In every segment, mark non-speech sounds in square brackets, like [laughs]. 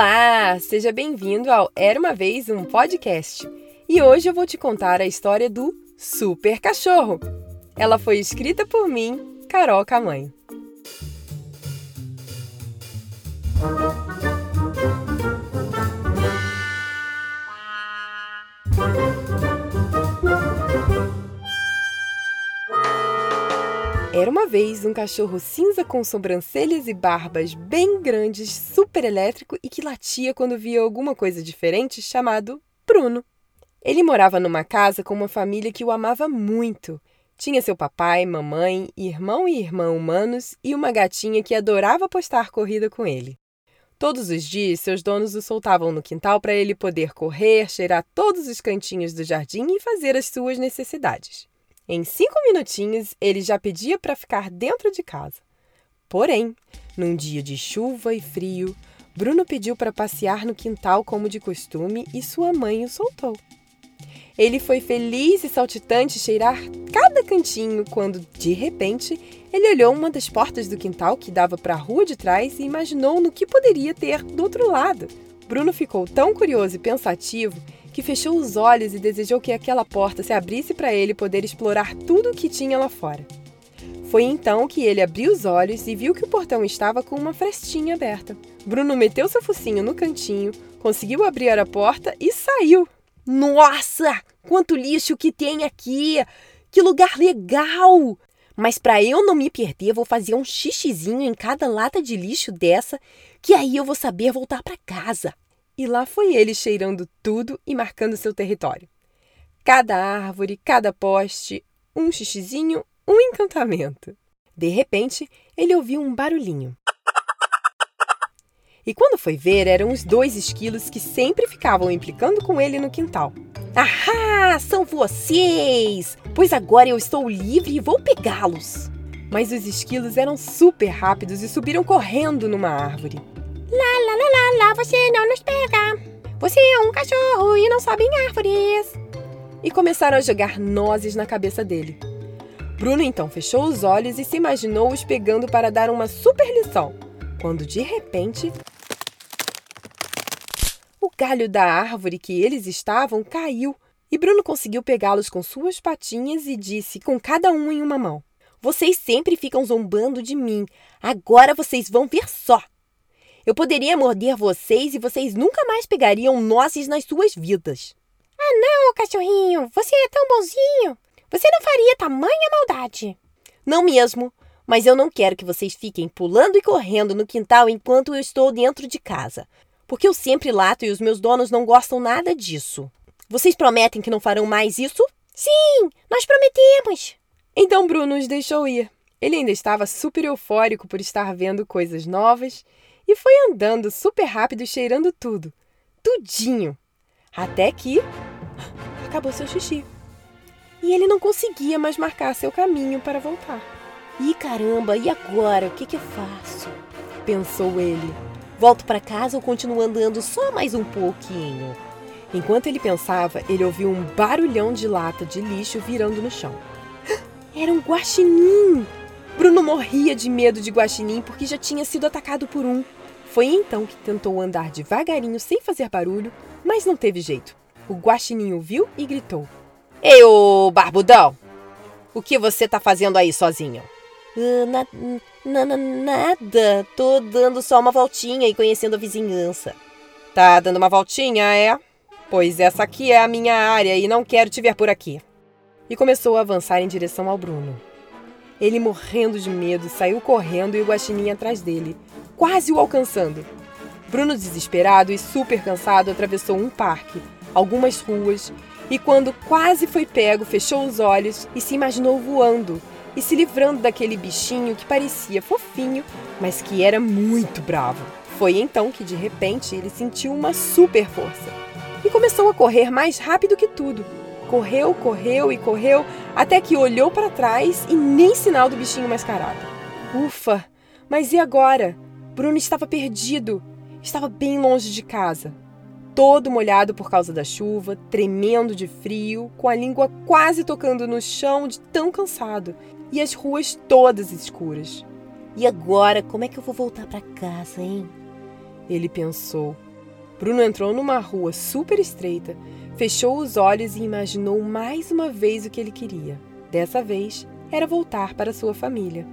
Olá! Seja bem-vindo ao Era uma Vez um Podcast. E hoje eu vou te contar a história do Super Cachorro. Ela foi escrita por mim, Carol Camanho. Era uma vez um cachorro cinza com sobrancelhas e barbas bem grandes, super elétrico e que latia quando via alguma coisa diferente, chamado Bruno. Ele morava numa casa com uma família que o amava muito. Tinha seu papai, mamãe, irmão e irmã humanos e uma gatinha que adorava postar corrida com ele. Todos os dias, seus donos o soltavam no quintal para ele poder correr, cheirar todos os cantinhos do jardim e fazer as suas necessidades. Em cinco minutinhos, ele já pedia para ficar dentro de casa. Porém, num dia de chuva e frio, Bruno pediu para passear no quintal como de costume e sua mãe o soltou. Ele foi feliz e saltitante cheirar cada cantinho quando, de repente, ele olhou uma das portas do quintal que dava para a rua de trás e imaginou no que poderia ter do outro lado. Bruno ficou tão curioso e pensativo que fechou os olhos e desejou que aquela porta se abrisse para ele poder explorar tudo o que tinha lá fora. Foi então que ele abriu os olhos e viu que o portão estava com uma frestinha aberta. Bruno meteu seu focinho no cantinho, conseguiu abrir a porta e saiu. Nossa, quanto lixo que tem aqui! Que lugar legal! Mas para eu não me perder, vou fazer um xixizinho em cada lata de lixo dessa, que aí eu vou saber voltar para casa. E lá foi ele cheirando tudo e marcando seu território. Cada árvore, cada poste, um xixizinho, um encantamento. De repente, ele ouviu um barulhinho. E quando foi ver, eram os dois esquilos que sempre ficavam implicando com ele no quintal. Ahá! São vocês! Pois agora eu estou livre e vou pegá-los! Mas os esquilos eram super rápidos e subiram correndo numa árvore. Lá, lá, lá, lá, lá, você não nos pega. Você é um cachorro e não sobe em árvores. E começaram a jogar nozes na cabeça dele. Bruno então fechou os olhos e se imaginou os pegando para dar uma super lição. Quando de repente. O galho da árvore que eles estavam caiu e Bruno conseguiu pegá-los com suas patinhas e disse, com cada um em uma mão: Vocês sempre ficam zombando de mim. Agora vocês vão ver só. Eu poderia morder vocês e vocês nunca mais pegariam nozes nas suas vidas. Ah, não, cachorrinho, você é tão bonzinho. Você não faria tamanha maldade. Não mesmo, mas eu não quero que vocês fiquem pulando e correndo no quintal enquanto eu estou dentro de casa, porque eu sempre lato e os meus donos não gostam nada disso. Vocês prometem que não farão mais isso? Sim, nós prometemos. Então Bruno os deixou ir. Ele ainda estava super eufórico por estar vendo coisas novas e foi andando super rápido, cheirando tudo. Tudinho. Até que acabou seu xixi. E ele não conseguia mais marcar seu caminho para voltar. Ih, caramba, e agora? O que, que eu faço? Pensou ele. Volto para casa ou continuo andando só mais um pouquinho? Enquanto ele pensava, ele ouviu um barulhão de lata de lixo virando no chão. Era um guaxinim! Bruno morria de medo de guaxinim porque já tinha sido atacado por um. Foi então que tentou andar devagarinho sem fazer barulho, mas não teve jeito. O guaxininho viu e gritou: Ei, ô barbudão! O que você tá fazendo aí sozinho? Uh, na, na, na, nada. Tô dando só uma voltinha e conhecendo a vizinhança. Tá dando uma voltinha, é? Pois essa aqui é a minha área e não quero te ver por aqui. E começou a avançar em direção ao Bruno. Ele, morrendo de medo, saiu correndo e o guaxinim atrás dele, quase o alcançando. Bruno, desesperado e super cansado, atravessou um parque, algumas ruas, e quando quase foi pego, fechou os olhos e se imaginou voando e se livrando daquele bichinho que parecia fofinho, mas que era muito bravo. Foi então que de repente ele sentiu uma super força e começou a correr mais rápido que tudo. Correu, correu e correu até que olhou para trás e nem sinal do bichinho mascarado. Ufa! Mas e agora? Bruno estava perdido. Estava bem longe de casa. Todo molhado por causa da chuva, tremendo de frio, com a língua quase tocando no chão de tão cansado, e as ruas todas escuras. E agora, como é que eu vou voltar para casa, hein? Ele pensou. Bruno entrou numa rua super estreita, fechou os olhos e imaginou mais uma vez o que ele queria. Dessa vez, era voltar para sua família.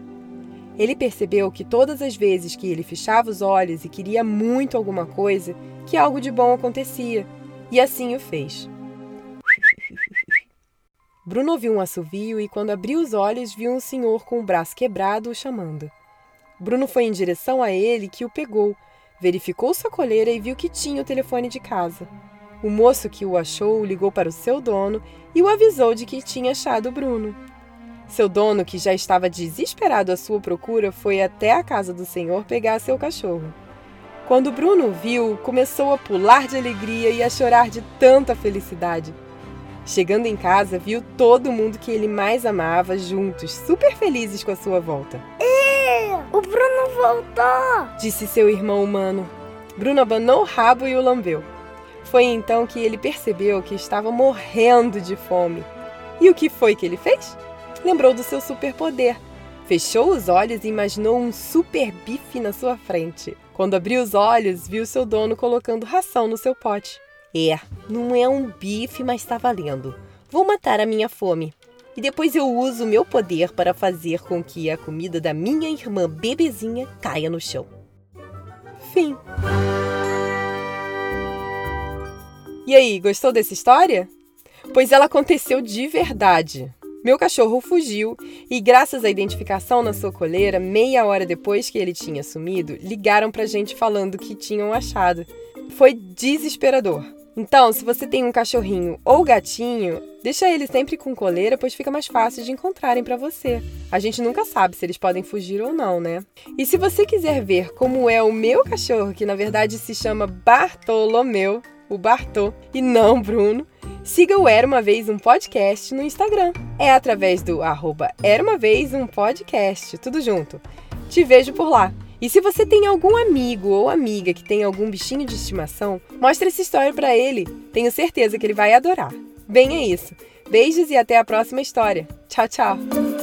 Ele percebeu que todas as vezes que ele fechava os olhos e queria muito alguma coisa, que algo de bom acontecia, e assim o fez. [laughs] Bruno ouviu um assovio e, quando abriu os olhos, viu um senhor com o braço quebrado o chamando. Bruno foi em direção a ele, que o pegou, verificou sua coleira e viu que tinha o telefone de casa. O moço que o achou ligou para o seu dono e o avisou de que tinha achado Bruno. Seu dono, que já estava desesperado à sua procura, foi até a casa do senhor pegar seu cachorro. Quando Bruno viu, começou a pular de alegria e a chorar de tanta felicidade. Chegando em casa, viu todo mundo que ele mais amava juntos, super felizes com a sua volta. O Bruno voltou! Disse seu irmão humano. Bruno abanou o rabo e o lambeu. Foi então que ele percebeu que estava morrendo de fome. E o que foi que ele fez? Lembrou do seu superpoder. Fechou os olhos e imaginou um super bife na sua frente. Quando abriu os olhos, viu seu dono colocando ração no seu pote. É, não é um bife, mas está valendo. Vou matar a minha fome. E depois eu uso o meu poder para fazer com que a comida da minha irmã bebezinha caia no chão. Fim. E aí, gostou dessa história? Pois ela aconteceu de verdade. Meu cachorro fugiu e, graças à identificação na sua coleira, meia hora depois que ele tinha sumido, ligaram pra gente falando que tinham achado. Foi desesperador. Então, se você tem um cachorrinho ou gatinho, deixa ele sempre com coleira, pois fica mais fácil de encontrarem para você. A gente nunca sabe se eles podem fugir ou não, né? E se você quiser ver como é o meu cachorro, que na verdade se chama Bartolomeu, o Bartô, e não Bruno, siga o Era Uma Vez Um Podcast no Instagram. É através do arroba Era Uma Vez Um Podcast, tudo junto. Te vejo por lá. E se você tem algum amigo ou amiga que tem algum bichinho de estimação, mostre essa história para ele. Tenho certeza que ele vai adorar. Bem, é isso. Beijos e até a próxima história. Tchau, tchau.